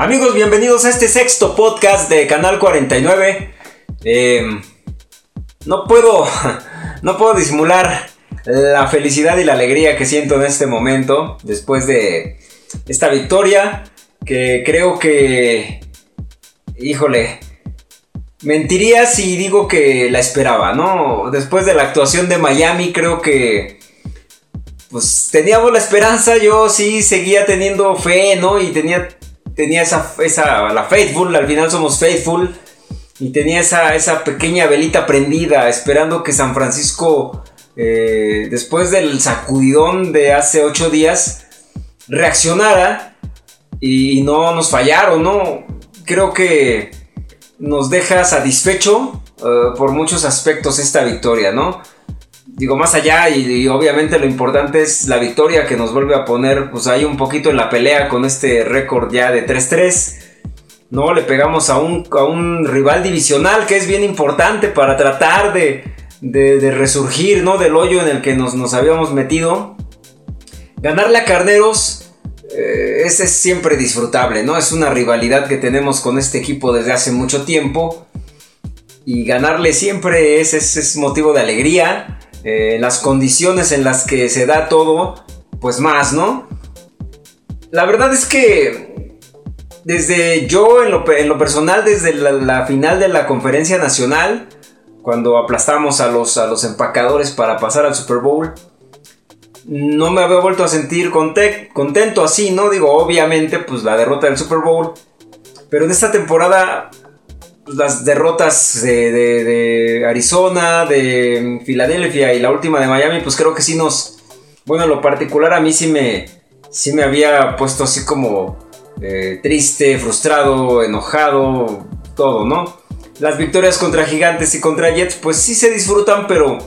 Amigos, bienvenidos a este sexto podcast de Canal 49. Em, no puedo, no puedo disimular la felicidad y la alegría que siento en este momento después de esta victoria que creo que, híjole, mentiría si digo que la esperaba, ¿no? Después de la actuación de Miami creo que pues teníamos la esperanza, yo sí seguía teniendo fe, ¿no? Y tenía tenía esa, esa, la faithful, al final somos faithful, y tenía esa, esa pequeña velita prendida, esperando que San Francisco, eh, después del sacudidón de hace ocho días, reaccionara y, no nos fallaron, ¿no? Creo que nos deja satisfecho eh, por muchos aspectos esta victoria, ¿no? Digo, más allá y, obviamente lo importante es la victoria que nos vuelve a poner pues ahí un poquito en la pelea con este récord ya de 3-3. No, le pegamos a un, a un rival divisional que es bien importante para tratar de, de, resurgir, ¿no? Del hoyo en el que nos, nos habíamos metido. Ganarle a Carneros eh, es, siempre disfrutable, ¿no? Es una rivalidad que tenemos con este equipo desde hace mucho tiempo. Y ganarle siempre es, es motivo de alegría. Eh, las condiciones en las que se da todo, pues más, ¿no? La verdad es que desde yo en lo, personal, desde la, final de la conferencia nacional, cuando aplastamos a los, a los empacadores para pasar al Super Bowl, no me había vuelto a sentir contento así, ¿no? Digo, obviamente, pues la derrota del Super Bowl. Pero en esta temporada las derrotas de, Arizona, de Filadelfia y la última de Miami, pues creo que sí nos... Bueno, en lo particular a mí sí me, sí me había puesto así como eh, triste, frustrado, enojado, todo, ¿no? Las victorias contra Gigantes y contra Jets, pues sí se disfrutan, pero,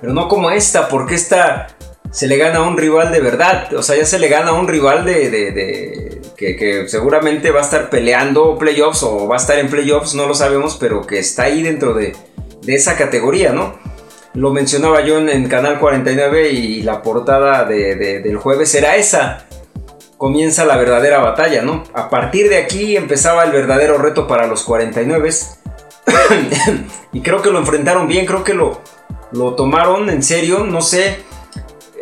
pero no como esta, porque esta se le gana a un rival de verdad. O sea, ya se le gana a un rival de, que, seguramente va a estar peleando playoffs o va a estar en playoffs, no lo sabemos, pero que está ahí dentro de, esa categoría, ¿no? Lo mencionaba yo en, Canal 49 y la portada del jueves era esa. Comienza la verdadera batalla, ¿no? A partir de aquí empezaba el verdadero reto para los 49. y creo que lo enfrentaron bien, creo que lo, lo tomaron en serio, no sé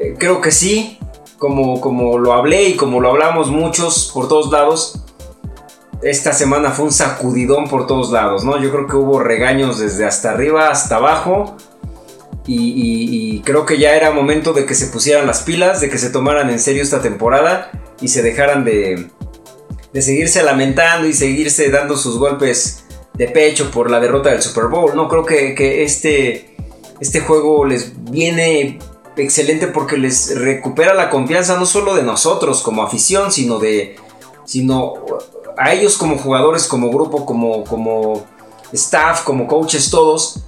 eh, creo que sí, como, como lo hablé y como lo hablamos muchos por todos lados, esta semana fue un sacudidón por todos lados, ¿no? Yo creo que hubo regaños desde hasta arriba hasta abajo. Y, creo que ya era momento de que se pusieran las pilas, de que se tomaran en serio esta temporada y se dejaran de, de seguirse lamentando y seguirse dando sus golpes de pecho por la derrota del Super Bowl. No creo que, que este, este juego les viene excelente porque les recupera la confianza no solo de nosotros como afición, sino de sino a ellos como jugadores, como grupo, como, como staff, como coaches, todos,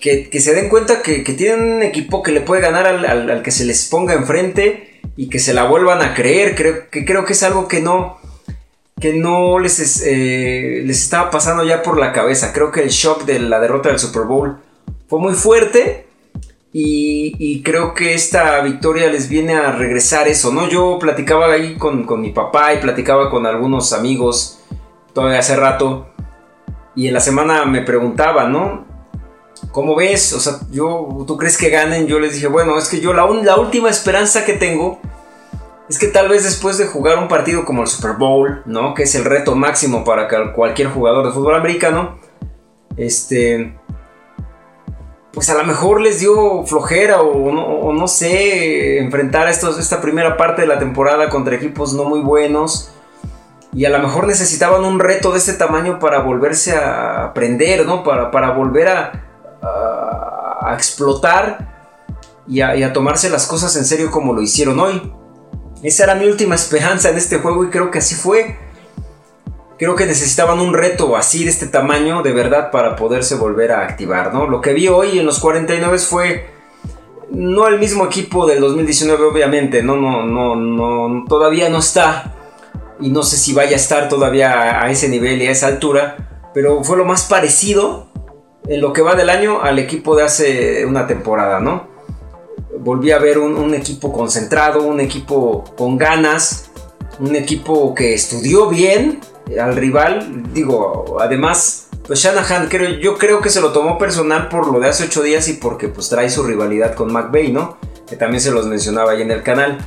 que, se den cuenta que, tienen un equipo que le puede ganar al, que se les ponga enfrente y que se la vuelvan a creer. Creo que, creo que es algo que no, que no les, eh, les estaba pasando ya por la cabeza. Creo que el shock de la derrota del Super Bowl fue muy fuerte y, creo que esta victoria les viene a regresar eso, ¿no? Yo platicaba ahí con, mi papá y platicaba con algunos amigos todavía hace rato. Y en la semana me preguntaba, ¿no? ¿Cómo ves? O sea, yo, ¿tú crees que ganen? Yo les dije, bueno, es que yo la, la última esperanza que tengo es que tal vez después de jugar un partido como el Super Bowl, ¿no? Que es el reto máximo para cualquier jugador de fútbol americano, este pues a lo mejor les dio flojera o no, sé, enfrentar estos, esta primera parte de la temporada contra equipos no muy buenos. Y a lo mejor necesitaban un reto de este tamaño para volverse a aprender, ¿no? Para, para volver a, a, explotar y a, y a tomarse las cosas en serio como lo hicieron hoy. Esa era mi última esperanza en este juego y creo que así fue creo que necesitaban un reto así de este tamaño de verdad para poderse volver a activar, ¿no? Lo que vi hoy en los 49 fue no el mismo equipo del 2019 obviamente, no no no no todavía no está y no sé si vaya a estar todavía a ese nivel y a esa altura, pero fue lo más parecido en lo que va del año al equipo de hace una temporada, ¿no? Volví a ver un, un equipo concentrado, un equipo con ganas, un equipo que estudió bien al rival. Digo, además, pues Shanahan creo, yo creo que se lo tomó personal por lo de hace ocho días y porque pues trae su rivalidad con McVeigh, ¿no? Que también se los mencionaba ahí en el canal.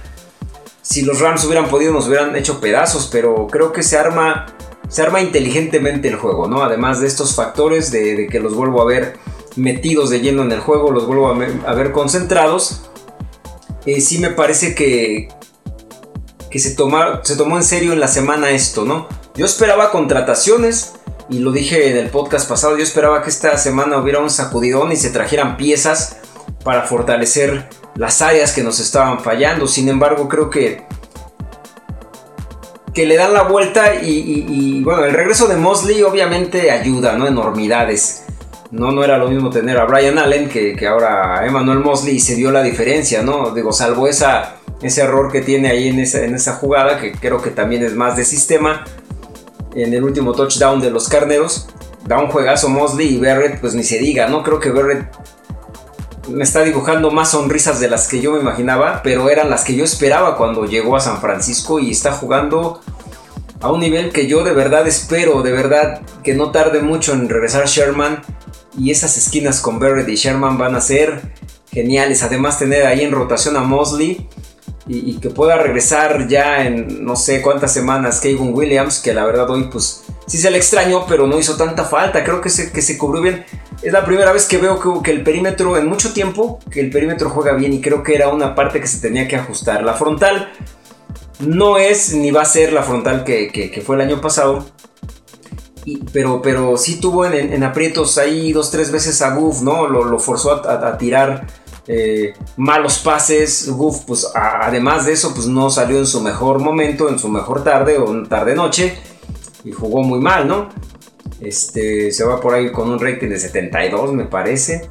Si los Rams hubieran podido nos hubieran hecho pedazos, pero creo que se arma, se arma inteligentemente el juego, ¿no? Además de estos factores de, que los vuelvo a ver metidos de lleno en el juego, los vuelvo a, ver concentrados. Eh, sí me parece que, que se, se tomó en serio en la semana esto, ¿no? Yo esperaba contrataciones y lo dije en el podcast pasado, yo esperaba que esta semana hubiera un sacudidón y se trajeran piezas para fortalecer las áreas que nos estaban fallando. Sin embargo, creo que que le dan la vuelta y, bueno, el regreso de Mosley obviamente ayuda, ¿no? Enormidades. No, no era lo mismo tener a Brian Allen que, que ahora a Emmanuel Mosley y se dio la diferencia, ¿no? Digo, salvo ese error que tiene ahí en esa, en esa jugada, que creo que también es más de sistema, en el último touchdown de los carneros. Da un juegazo Mosley y Barrett, pues ni se diga, ¿no? Creo que Barrett me está dibujando más sonrisas de las que yo me imaginaba, pero eran las que yo esperaba cuando llegó a San Francisco y está jugando a un nivel que yo de verdad espero, de verdad que no tarde mucho en regresar Sherman y esas esquinas con Barrett y Sherman van a ser geniales. Además tener ahí en rotación a Mosley y, que pueda regresar ya en no sé cuántas semanas Kevin Williams, que la verdad hoy pues sí se le extrañó, pero no hizo tanta falta, creo que se, que se cubrió bien. Es la primera vez que veo que, que, el perímetro en mucho tiempo, que el perímetro juega bien y creo que era una parte que se tenía que ajustar. La frontal no es ni va a ser la frontal que, fue el año pasado. pero, pero sí tuvo en, aprietos ahí dos, tres veces a Goof, ¿no? Lo, forzó a tirar eh, malos pases. Goof, pues además de eso, pues no salió en su mejor momento, en su mejor tarde o tarde-noche. Y jugó muy mal, ¿no? Este, se va por ahí con un rating de 72, me parece.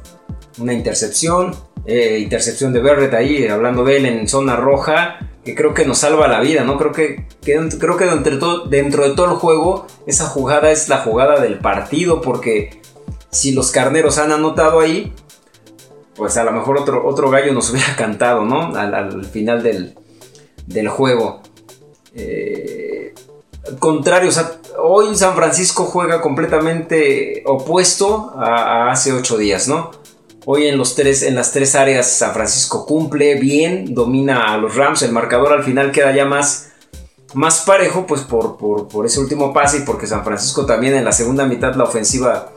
Una intercepción. Eh, intercepción de Barrett ahí, hablando de él en zona roja. Que creo que nos salva la vida, ¿no? Creo que, creo que dentro, dentro de todo el juego, esa jugada es la jugada del partido. Porque si los carneros han anotado ahí, pues a lo mejor otro, otro gallo nos hubiera cantado, ¿no? Al, final del, juego. Eh, contrario, hoy San Francisco juega completamente opuesto a, hace ocho días, ¿no? Hoy en, los tres, en las tres áreas San Francisco cumple bien, domina a los Rams, el marcador al final queda ya más, más parejo, pues por, por ese último pase y porque San Francisco también en la segunda mitad la ofensiva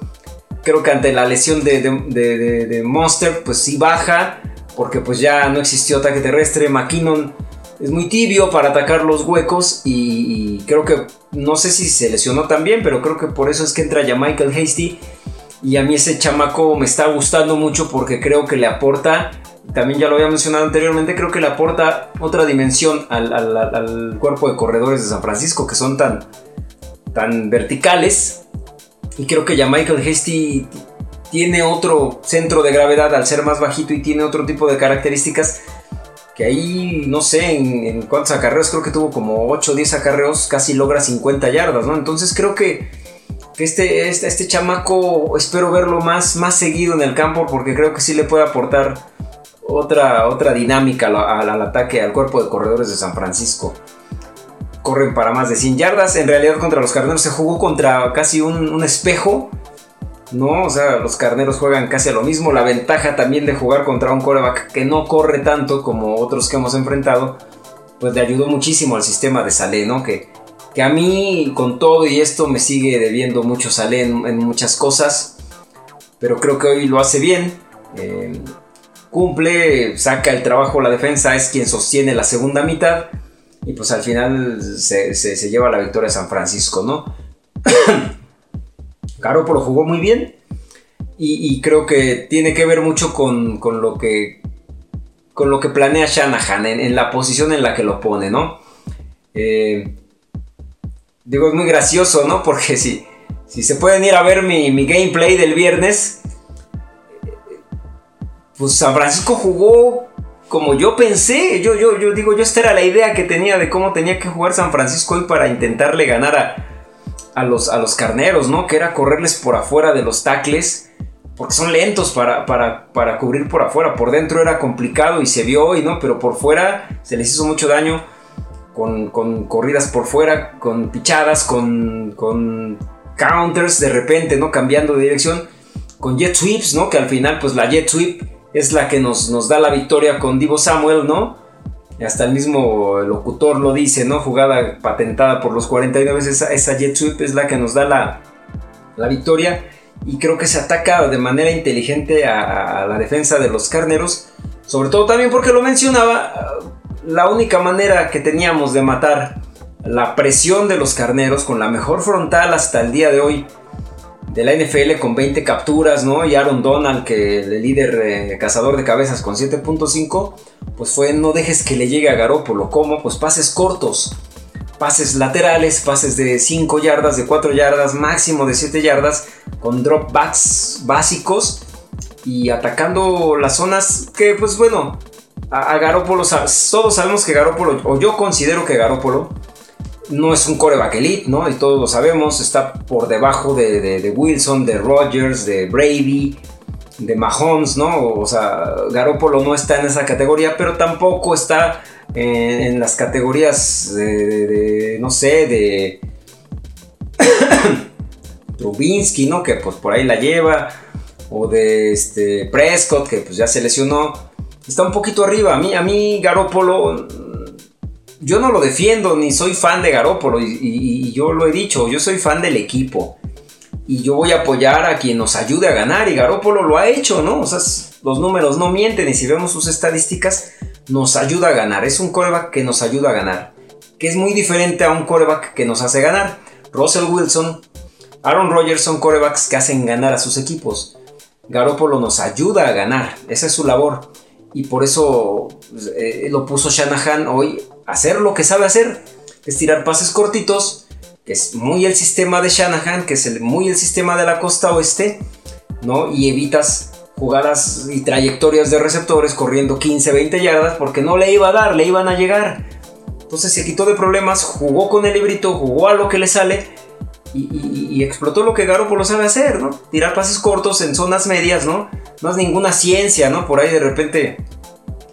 creo que ante la lesión de, Monster, pues sí baja, porque pues ya no existió ataque terrestre. McKinnon es muy tibio para atacar los huecos y, creo que, no sé si se lesionó también, pero creo que por eso es que entra ya Michael Hasty. Y a mí ese chamaco me está gustando mucho porque creo que le aporta, también ya lo había mencionado anteriormente, creo que le aporta otra dimensión al, al cuerpo de corredores de San Francisco que son tan, tan verticales y creo que ya Michael Hasty tiene otro centro de gravedad al ser más bajito y tiene otro tipo de características que ahí, no sé, en, cuántos acarreos, creo que tuvo como 8 o 10 acarreos, casi logra 50 yardas, ¿no? Entonces creo que, este, este, este, chamaco espero verlo más, más seguido en el campo porque creo que sí le puede aportar otra, otra dinámica al, al ataque, al cuerpo de corredores de San Francisco corren para más de 100 yardas. En realidad contra los carneros se jugó contra casi un, espejo. ¿no? O sea, los carneros juegan casi a lo mismo. La ventaja también de jugar contra un coreback que no corre tanto como otros que hemos enfrentado, pues le ayudó muchísimo al sistema de Salé, ¿no? Que, que a mí, con todo y esto, me sigue debiendo mucho Salé en, muchas cosas. Pero creo que hoy lo hace bien. Eh, cumple, saca el trabajo la defensa, es quien sostiene la segunda mitad. Y pues al final se, lleva la victoria San Francisco, ¿no? Garoppolo jugó muy bien. Y, creo que tiene que ver mucho con, lo que con lo que planea Shanahan en, la posición en la que lo pone, ¿no? Eh, digo, es muy gracioso, ¿no? Porque si, si se pueden ir a ver mi, mi gameplay del viernes, pues San Francisco jugó como yo pensé, yo, yo, yo digo, yo esta era la idea que tenía de cómo tenía que jugar San Francisco hoy para intentarle ganar a, los, a los carneros, ¿no? Que era correrles por afuera de los tacles, porque son lentos para, para, para cubrir por afuera. Por dentro era complicado y se vio hoy, ¿no? Pero por fuera se les hizo mucho daño. con, corridas por fuera, con pichadas, con, con counters de repente, ¿no? Cambiando de dirección, con jet sweeps, ¿no? Que al final, pues la jet sweep es la que nos, nos da la victoria con Divo Samuel, ¿no? Hasta el mismo locutor lo dice, ¿no? Jugada patentada por los 49, esa, esa jet sweep es la que nos da la, la victoria. Y creo que se ataca de manera inteligente a, a la defensa de los carneros. Sobre todo también porque lo mencionaba, la única manera que teníamos de matar la presión de los carneros con la mejor frontal hasta el día de hoy de la NFL con 20 capturas, ¿no? Y Aaron Donald, que el líder eh, cazador de cabezas con 7.5, pues fue no dejes que le llegue a Garópolo. ¿Cómo? Pues pases cortos, pases laterales, pases de 5 yardas, de 4 yardas, máximo de 7 yardas, con dropbacks básicos y atacando las zonas que, pues bueno, a, Garópolo, todos sabemos que Garópolo, o yo considero que Garópolo, no es un coreback elite, ¿no? Y todos lo sabemos, está por debajo de, Wilson, de Rogers, de Brady, de Mahomes, ¿no? O sea, Garópolo no está en esa categoría, pero tampoco está en, las categorías de, no sé, de Trubinsky, ¿no? Que pues por ahí la lleva, o de este Prescott, que pues ya se lesionó está un poquito arriba. A mí, a mí Garópolo, yo no lo defiendo ni soy fan de Garópolo y, yo lo he dicho, yo soy fan del equipo. Y yo voy a apoyar a quien nos ayude a ganar y Garópolo lo ha hecho, ¿no? O sea, los números no mienten y si vemos sus estadísticas, nos ayuda a ganar. Es un coreback que nos ayuda a ganar. Que es muy diferente a un coreback que nos hace ganar. Russell Wilson, Aaron Rodgers son corebacks que hacen ganar a sus equipos. Garópolo nos ayuda a ganar. Esa es su labor y por eso eh, lo puso Shanahan hoy hacer lo que sabe hacer, es tirar pases cortitos, que es muy el sistema de Shanahan, que es muy el sistema de la costa oeste, ¿no? Y evitas jugadas y trayectorias de receptores corriendo 15, 20 yardas porque no le iba a dar, le iban a llegar. Entonces se quitó de problemas, jugó con el librito, jugó a lo que le sale y, explotó lo que Garoppolo sabe hacer, ¿no? Tirar pases cortos en zonas medias, ¿no? No es ninguna ciencia, ¿no? Por ahí de repente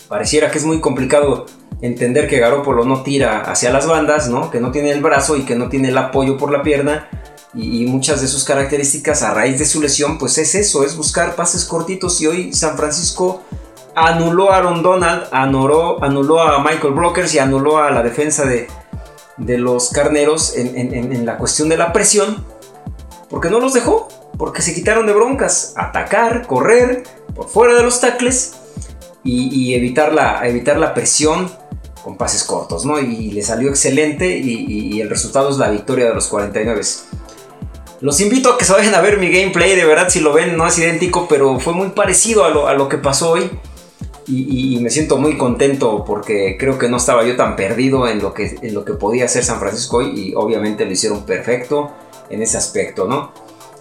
pareciera que es muy complicado entender que Garoppolo no tira hacia las bandas, ¿no? Que no tiene el brazo y que no tiene el apoyo por la pierna. Y, muchas de sus características a raíz de su lesión, pues es eso, es buscar pases cortitos. Y hoy San Francisco anuló a Aaron Donald, anuló, anuló a Michael Brokers y anuló a la defensa de, de los carneros en, la cuestión de la presión, porque no los dejó, porque se quitaron de broncas, atacar, correr por fuera de los tacles y, evitar, la, evitar la presión con pases cortos, ¿no? Y le salió excelente y, el resultado es la victoria de los 49. Los invito a que se vayan a ver mi gameplay, de verdad si lo ven no es idéntico, pero fue muy parecido a lo, que pasó hoy. Y, me siento muy contento porque creo que no estaba yo tan perdido en lo que, en lo que podía hacer San Francisco y obviamente lo hicieron perfecto en ese aspecto, ¿no?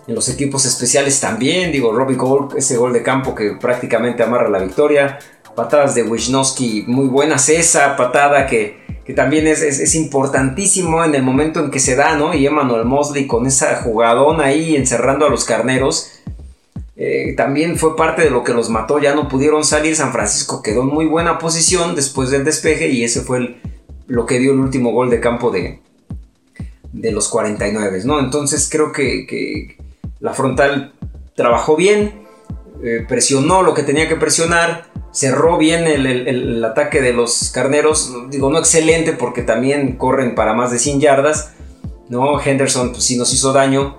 En los equipos especiales también, digo, Robbie Gold, ese gol de campo que prácticamente amarra la victoria, patadas de Wisnowski muy buenas, esa patada que, también es, es, importantísimo en el momento en que se da, ¿no? Y Emmanuel Mosley con esa jugadón ahí encerrando a los carneros eh, también fue parte de lo que los mató, ya no pudieron salir, San Francisco quedó en muy buena posición después del despeje y ese fue lo que dio el último gol de campo de, de los 49, ¿no? Entonces creo que, la frontal trabajó bien, eh, presionó lo que tenía que presionar, cerró bien el, ataque de los carneros, digo no excelente porque también corren para más de 100 yardas, ¿no? Henderson pues sí nos hizo daño,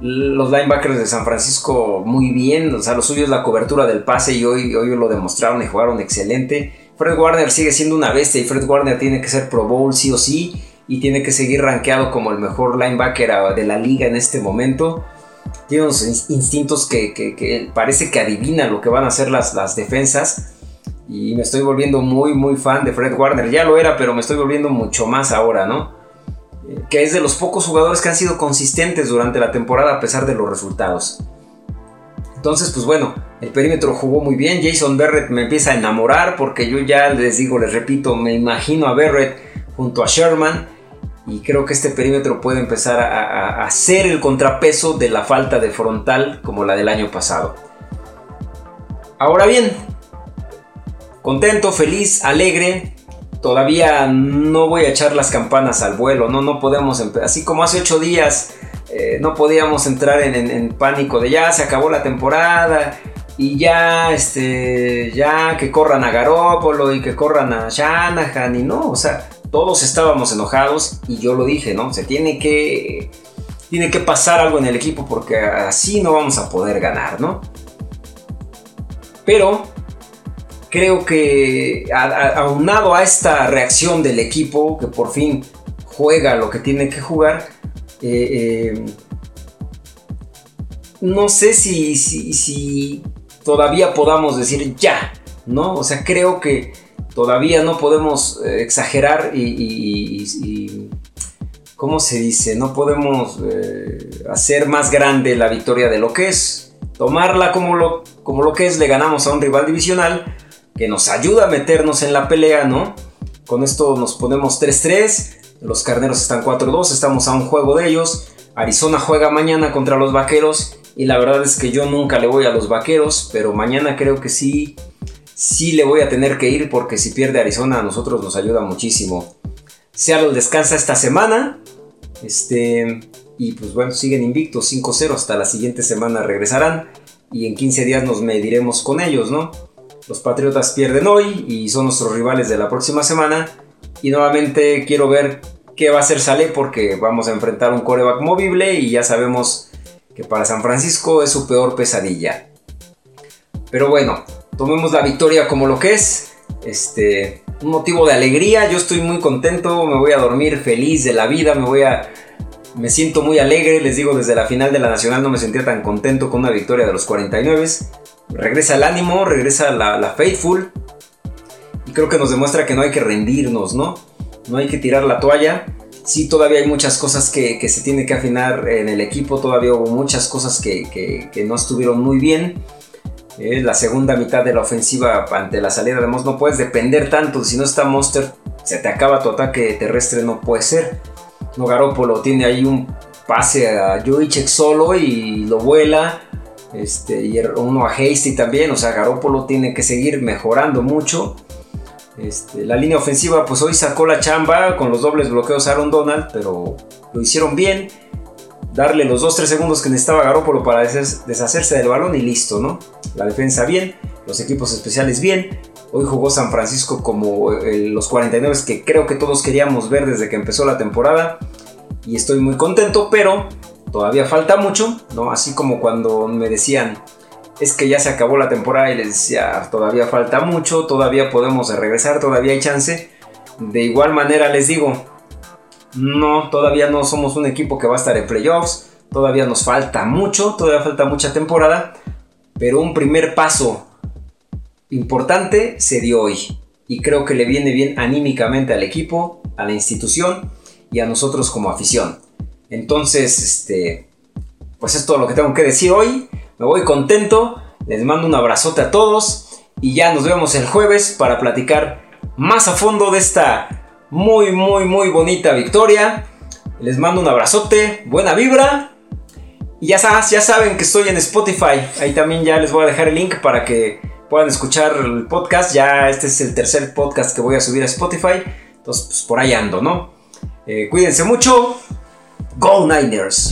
los linebackers de San Francisco muy bien, o sea, lo suyo es la cobertura del pase y hoy, hoy lo demostraron y jugaron excelente. Fred Warner sigue siendo una bestia y Fred Warner tiene que ser Pro Bowl sí o sí y tiene que seguir rankeado como el mejor linebacker de la liga en este momento. Tiene unos instintos que, parece que adivina lo que van a hacer las, las defensas. Y me estoy volviendo muy, muy fan de Fred Warner. Ya lo era, pero me estoy volviendo mucho más ahora, ¿no? que es de los pocos jugadores que han sido consistentes durante la temporada a pesar de los resultados. Entonces, pues bueno, el perímetro jugó muy bien. Jason Barrett me empieza a enamorar porque yo ya les digo, les repito, me imagino a Barrett junto a Sherman y creo que este perímetro puede empezar a, a, ser el contrapeso de la falta de frontal como la del año pasado. Ahora bien, contento, feliz, alegre, todavía no voy a echar las campanas al vuelo, no, no podemos, así como hace ocho días eh, no podíamos entrar en, pánico de ya se acabó la temporada y ya, este, ya que corran a Garópolo y que corran a Shanahan y no, o sea, todos estábamos enojados y yo lo dije, ¿no? Se tiene que, tiene que pasar algo en el equipo porque así no vamos a poder ganar, ¿no? Pero creo que aunado a esta reacción del equipo que por fin juega lo que tiene que jugar, eh, eh, no sé si, si, todavía podamos decir ya, ¿no? O sea, creo que todavía no podemos eh, exagerar y, ¿cómo se dice? No podemos hacer más grande la victoria de lo que es. Tomarla como lo, como lo que es, le ganamos a un rival divisional que nos ayuda a meternos en la pelea, ¿no? Con esto nos ponemos 3-3 los carneros están 4-2, estamos a un juego de ellos. Arizona juega mañana contra los vaqueros. Y la verdad es que yo nunca le voy a los vaqueros, pero mañana creo que sí, sí le voy a tener que ir porque si pierde Arizona a nosotros nos ayuda muchísimo. Seattle descansa esta semana. Este, y pues bueno, siguen invictos 5-0 hasta la siguiente semana regresarán. Y en 15 días nos mediremos con ellos, ¿no? Los Patriotas pierden hoy y son nuestros rivales de la próxima semana. Y nuevamente quiero ver qué va a hacer Sale porque vamos a enfrentar un coreback movible y ya sabemos que para San Francisco es su peor pesadilla. Pero bueno, tomemos la victoria como lo que es. Este, un motivo de alegría, yo estoy muy contento, me voy a dormir feliz de la vida, me voy a me siento muy alegre, les digo, desde la final de la Nacional no me sentía tan contento con una victoria de los 49. Regresa el ánimo, regresa la, la Faithful. Y creo que nos demuestra que no hay que rendirnos, ¿no? no hay que tirar la toalla. Sí, todavía hay muchas cosas que, se tiene que afinar en el equipo, todavía hubo muchas cosas que, no estuvieron muy bien. La segunda mitad de la ofensiva ante la salida de Moss no puedes depender tanto, si no está Monster, se te acaba tu ataque terrestre, no puede ser. No Garópolo tiene ahí un pase a Joichek solo y lo vuela. Este, y uno a Hasty también, o sea, Garópolo tiene que seguir mejorando mucho. Este, la línea ofensiva, pues hoy sacó la chamba con los dobles bloqueos a Aaron Donald, pero lo hicieron bien. Darle los 2-3 segundos que necesitaba Garópolo para deshacerse del balón y listo, ¿no? La defensa bien, los equipos especiales bien. Hoy jugó San Francisco como eh, los 49 que creo que todos queríamos ver desde que empezó la temporada. Y estoy muy contento, pero todavía falta mucho, ¿no? Así como cuando me decían, es que ya se acabó la temporada y les decía, todavía falta mucho, todavía podemos regresar, todavía hay chance. De igual manera les digo, no, todavía no somos un equipo que va a estar en playoffs, todavía nos falta mucho, todavía falta mucha temporada, pero un primer paso importante se dio hoy. Y creo que le viene bien anímicamente al equipo, a la institución y a nosotros como afición. Entonces, este, pues es todo lo que tengo que decir hoy. Me voy contento, les mando un abrazote a todos. Y ya nos vemos el jueves para platicar más a fondo de esta muy, muy, muy bonita victoria. Les mando un abrazote, buena vibra. Y ya, ya saben que estoy en Spotify. Ahí también ya les voy a dejar el link para que puedan escuchar el podcast. Ya este es el tercer podcast que voy a subir a Spotify. Entonces, pues por ahí ando, ¿no? Eh, cuídense mucho. Go Niners.